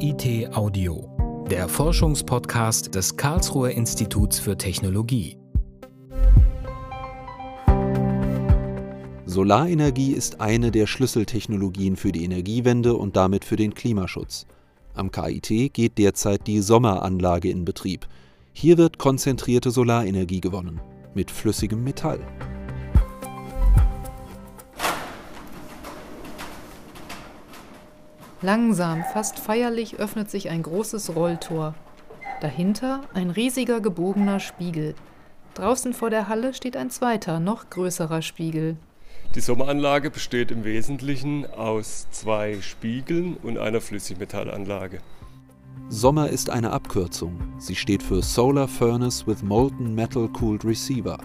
KIT Audio, der Forschungspodcast des Karlsruher Instituts für Technologie. Solarenergie ist eine der Schlüsseltechnologien für die Energiewende und damit für den Klimaschutz. Am KIT geht derzeit die Sommeranlage in Betrieb. Hier wird konzentrierte Solarenergie gewonnen mit flüssigem Metall. Langsam, fast feierlich öffnet sich ein großes Rolltor. Dahinter ein riesiger gebogener Spiegel. Draußen vor der Halle steht ein zweiter, noch größerer Spiegel. Die Sommeranlage besteht im Wesentlichen aus zwei Spiegeln und einer Flüssigmetallanlage. Sommer ist eine Abkürzung. Sie steht für Solar Furnace with Molten Metal Cooled Receiver.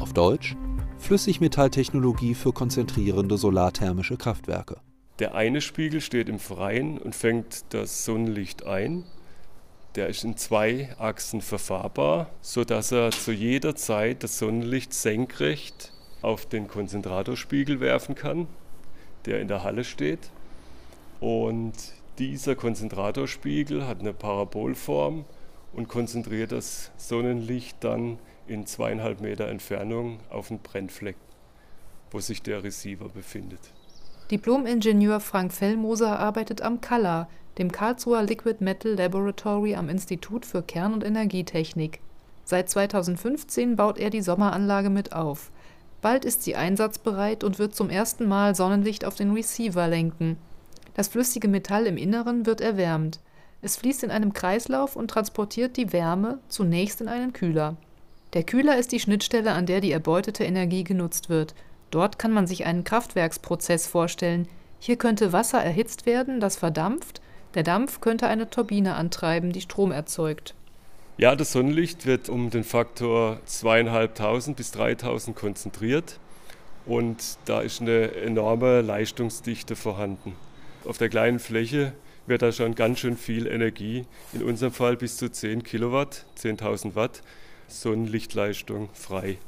Auf Deutsch Flüssigmetalltechnologie für konzentrierende solarthermische Kraftwerke. Der eine Spiegel steht im Freien und fängt das Sonnenlicht ein. Der ist in zwei Achsen verfahrbar, sodass er zu jeder Zeit das Sonnenlicht senkrecht auf den Konzentratorspiegel werfen kann, der in der Halle steht. Und dieser Konzentratorspiegel hat eine Parabolform und konzentriert das Sonnenlicht dann in zweieinhalb Meter Entfernung auf den Brennfleck, wo sich der Receiver befindet. Diplom-Ingenieur Frank Fellmoser arbeitet am CALA, dem Karlsruher Liquid Metal Laboratory am Institut für Kern- und Energietechnik. Seit 2015 baut er die Sommeranlage mit auf. Bald ist sie einsatzbereit und wird zum ersten Mal Sonnenlicht auf den Receiver lenken. Das flüssige Metall im Inneren wird erwärmt. Es fließt in einem Kreislauf und transportiert die Wärme zunächst in einen Kühler. Der Kühler ist die Schnittstelle, an der die erbeutete Energie genutzt wird Dort kann man sich einen Kraftwerksprozess vorstellen. Hier könnte Wasser erhitzt werden, das verdampft. Der Dampf könnte eine Turbine antreiben, die Strom erzeugt. Ja, das Sonnenlicht wird um den Faktor 2500 bis 3000 konzentriert und da ist eine enorme Leistungsdichte vorhanden. Auf der kleinen Fläche wird da schon ganz schön viel Energie, in unserem Fall bis zu 10 Kilowatt, 10.000 Watt Sonnenlichtleistung frei.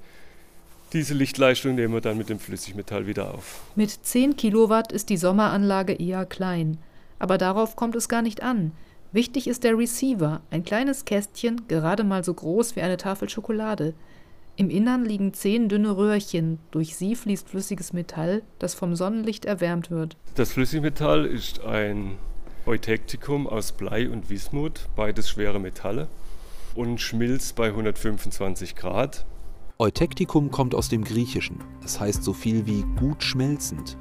Diese Lichtleistung nehmen wir dann mit dem Flüssigmetall wieder auf. Mit 10 Kilowatt ist die Sommeranlage eher klein. Aber darauf kommt es gar nicht an. Wichtig ist der Receiver, ein kleines Kästchen, gerade mal so groß wie eine Tafel Schokolade. Im Innern liegen zehn dünne Röhrchen, durch sie fließt flüssiges Metall, das vom Sonnenlicht erwärmt wird. Das Flüssigmetall ist ein Eutektikum aus Blei und Wismut, beides schwere Metalle, und schmilzt bei 125 Grad. Eutektikum kommt aus dem Griechischen, es heißt so viel wie gut schmelzend.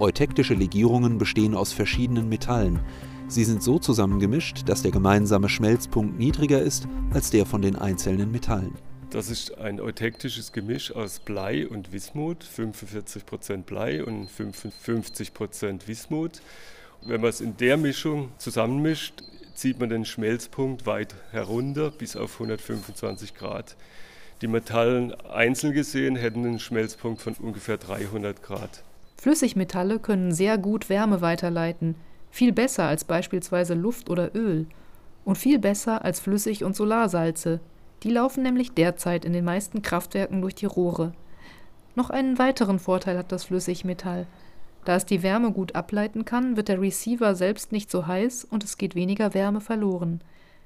Eutektische Legierungen bestehen aus verschiedenen Metallen. Sie sind so zusammengemischt, dass der gemeinsame Schmelzpunkt niedriger ist als der von den einzelnen Metallen. Das ist ein eutektisches Gemisch aus Blei und Wismut, 45% Blei und 55% Wismut. Wenn man es in der Mischung zusammenmischt, zieht man den Schmelzpunkt weit herunter bis auf 125 Grad. Die Metallen einzeln gesehen hätten einen Schmelzpunkt von ungefähr 300 Grad. Flüssigmetalle können sehr gut Wärme weiterleiten, viel besser als beispielsweise Luft oder Öl und viel besser als Flüssig- und Solarsalze. Die laufen nämlich derzeit in den meisten Kraftwerken durch die Rohre. Noch einen weiteren Vorteil hat das Flüssigmetall. Da es die Wärme gut ableiten kann, wird der Receiver selbst nicht so heiß und es geht weniger Wärme verloren.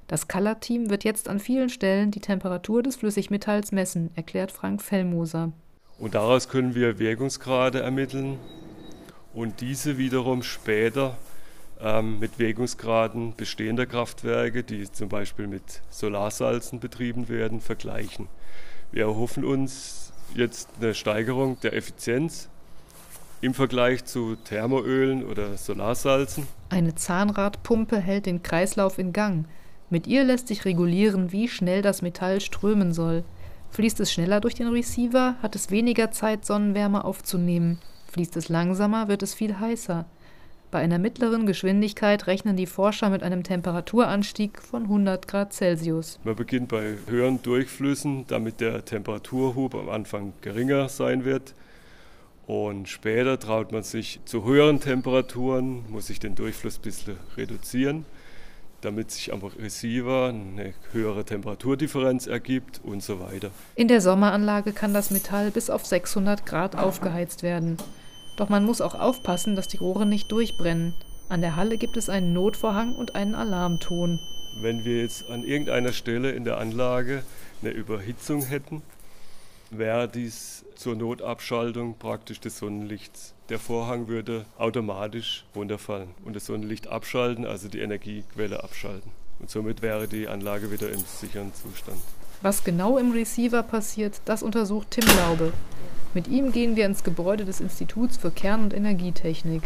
Das Color-Team wird jetzt an vielen Stellen die Temperatur des Flüssigmetalls messen, erklärt Frank Fellmoser. Und daraus können wir Wirkungsgrade ermitteln und diese wiederum später ähm, mit Wirkungsgraden bestehender Kraftwerke, die zum Beispiel mit Solarsalzen betrieben werden, vergleichen. Wir erhoffen uns jetzt eine Steigerung der Effizienz im Vergleich zu Thermoölen oder Solarsalzen. Eine Zahnradpumpe hält den Kreislauf in Gang. Mit ihr lässt sich regulieren, wie schnell das Metall strömen soll. Fließt es schneller durch den Receiver, hat es weniger Zeit, Sonnenwärme aufzunehmen. Fließt es langsamer, wird es viel heißer. Bei einer mittleren Geschwindigkeit rechnen die Forscher mit einem Temperaturanstieg von 100 Grad Celsius. Man beginnt bei höheren Durchflüssen, damit der Temperaturhub am Anfang geringer sein wird. Und später traut man sich zu höheren Temperaturen, muss sich den Durchfluss ein bisschen reduzieren damit sich am Receiver eine höhere Temperaturdifferenz ergibt und so weiter. In der Sommeranlage kann das Metall bis auf 600 Grad aufgeheizt werden. Doch man muss auch aufpassen, dass die Rohre nicht durchbrennen. An der Halle gibt es einen Notvorhang und einen Alarmton. Wenn wir jetzt an irgendeiner Stelle in der Anlage eine Überhitzung hätten, wäre dies zur Notabschaltung praktisch des Sonnenlichts. Der Vorhang würde automatisch runterfallen und das Sonnenlicht abschalten, also die Energiequelle abschalten. Und somit wäre die Anlage wieder im sicheren Zustand. Was genau im Receiver passiert, das untersucht Tim Laube. Mit ihm gehen wir ins Gebäude des Instituts für Kern- und Energietechnik.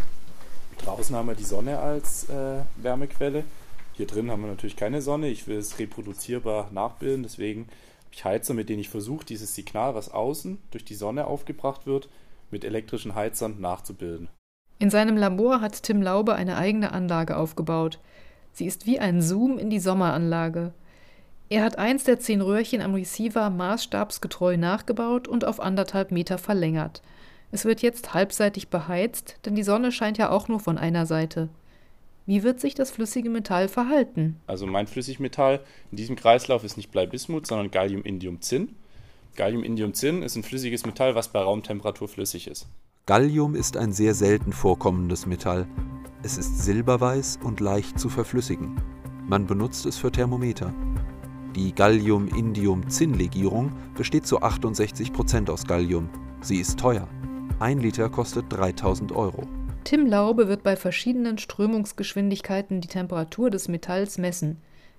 Draußen haben wir die Sonne als äh, Wärmequelle. Hier drin haben wir natürlich keine Sonne. Ich will es reproduzierbar nachbilden, deswegen habe ich Heizer, mit denen ich versuche, dieses Signal, was außen durch die Sonne aufgebracht wird, mit elektrischen Heizern nachzubilden. In seinem Labor hat Tim Laube eine eigene Anlage aufgebaut. Sie ist wie ein Zoom in die Sommeranlage. Er hat eins der zehn Röhrchen am Receiver maßstabsgetreu nachgebaut und auf anderthalb Meter verlängert. Es wird jetzt halbseitig beheizt, denn die Sonne scheint ja auch nur von einer Seite. Wie wird sich das flüssige Metall verhalten? Also mein Flüssigmetall in diesem Kreislauf ist nicht Bleibismut, sondern Gallium-Indium-Zinn. Gallium-Indium-Zinn ist ein flüssiges Metall, was bei Raumtemperatur flüssig ist. Gallium ist ein sehr selten vorkommendes Metall. Es ist silberweiß und leicht zu verflüssigen. Man benutzt es für Thermometer. Die Gallium-Indium-Zinn-Legierung besteht zu 68% aus Gallium. Sie ist teuer. Ein Liter kostet 3000 Euro. Tim Laube wird bei verschiedenen Strömungsgeschwindigkeiten die Temperatur des Metalls messen.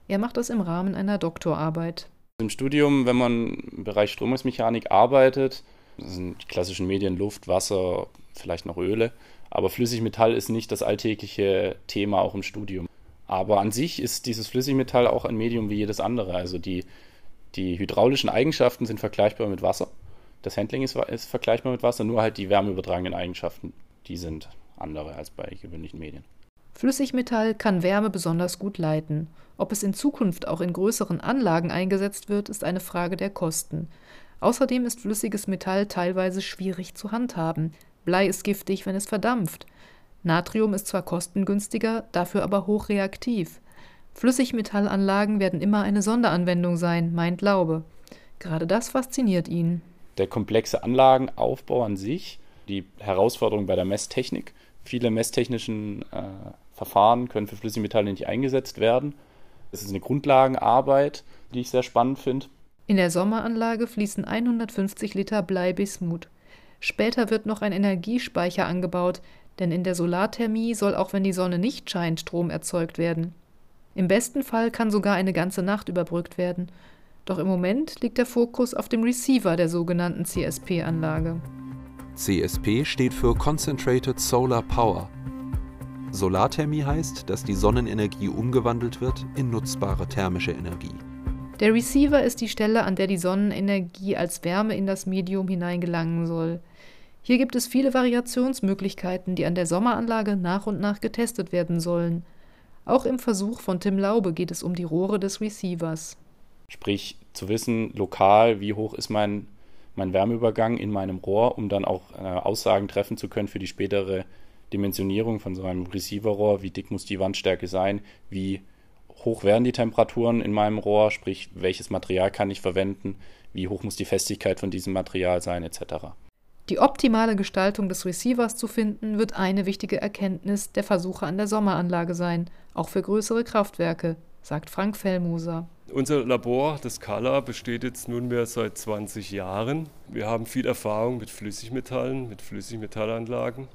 Er macht das im Rahmen einer Doktorarbeit. Im Studium, wenn man im Bereich Strömungsmechanik arbeitet, sind die klassischen Medien Luft, Wasser, vielleicht noch Öle. Aber Flüssigmetall ist nicht das alltägliche Thema auch im Studium. Aber an sich ist dieses Flüssigmetall auch ein Medium wie jedes andere. Also die, die hydraulischen Eigenschaften sind vergleichbar mit Wasser. Das Handling ist, ist vergleichbar mit Wasser, nur halt die wärmeübertragenden Eigenschaften, die sind andere als bei gewöhnlichen Medien. Flüssigmetall kann Wärme besonders gut leiten. Ob es in Zukunft auch in größeren Anlagen eingesetzt wird, ist eine Frage der Kosten. Außerdem ist flüssiges Metall teilweise schwierig zu handhaben. Blei ist giftig, wenn es verdampft. Natrium ist zwar kostengünstiger, dafür aber hochreaktiv. Flüssigmetallanlagen werden immer eine Sonderanwendung sein, meint Laube. Gerade das fasziniert ihn. Der komplexe Anlagenaufbau an sich die Herausforderung bei der Messtechnik. Viele messtechnischen äh, Verfahren können für Flüssigmetalle nicht eingesetzt werden. Das ist eine Grundlagenarbeit, die ich sehr spannend finde. In der Sommeranlage fließen 150 Liter Bleibismut. Später wird noch ein Energiespeicher angebaut, denn in der Solarthermie soll auch wenn die Sonne nicht scheint, Strom erzeugt werden. Im besten Fall kann sogar eine ganze Nacht überbrückt werden. Doch im Moment liegt der Fokus auf dem Receiver der sogenannten CSP-Anlage. CSP steht für Concentrated Solar Power. Solarthermie heißt, dass die Sonnenenergie umgewandelt wird in nutzbare thermische Energie. Der Receiver ist die Stelle, an der die Sonnenenergie als Wärme in das Medium hineingelangen soll. Hier gibt es viele Variationsmöglichkeiten, die an der Sommeranlage nach und nach getestet werden sollen. Auch im Versuch von Tim Laube geht es um die Rohre des Receivers. Sprich, zu wissen, lokal, wie hoch ist mein mein Wärmeübergang in meinem Rohr, um dann auch äh, Aussagen treffen zu können für die spätere Dimensionierung von so einem Receiverrohr. Wie dick muss die Wandstärke sein? Wie hoch werden die Temperaturen in meinem Rohr? Sprich, welches Material kann ich verwenden? Wie hoch muss die Festigkeit von diesem Material sein, etc. Die optimale Gestaltung des Receivers zu finden, wird eine wichtige Erkenntnis der Versuche an der Sommeranlage sein, auch für größere Kraftwerke, sagt Frank Fellmoser. Unser Labor, das Kala, besteht jetzt nunmehr seit 20 Jahren. Wir haben viel Erfahrung mit Flüssigmetallen, mit Flüssigmetallanlagen.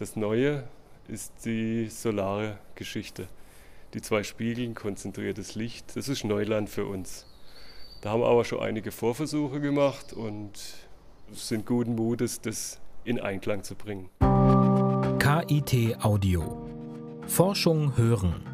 Das Neue ist die solare Geschichte. Die zwei Spiegeln, konzentriertes Licht, das ist Neuland für uns. Da haben wir aber schon einige Vorversuche gemacht und sind guten Mutes, das in Einklang zu bringen. KIT Audio. Forschung hören.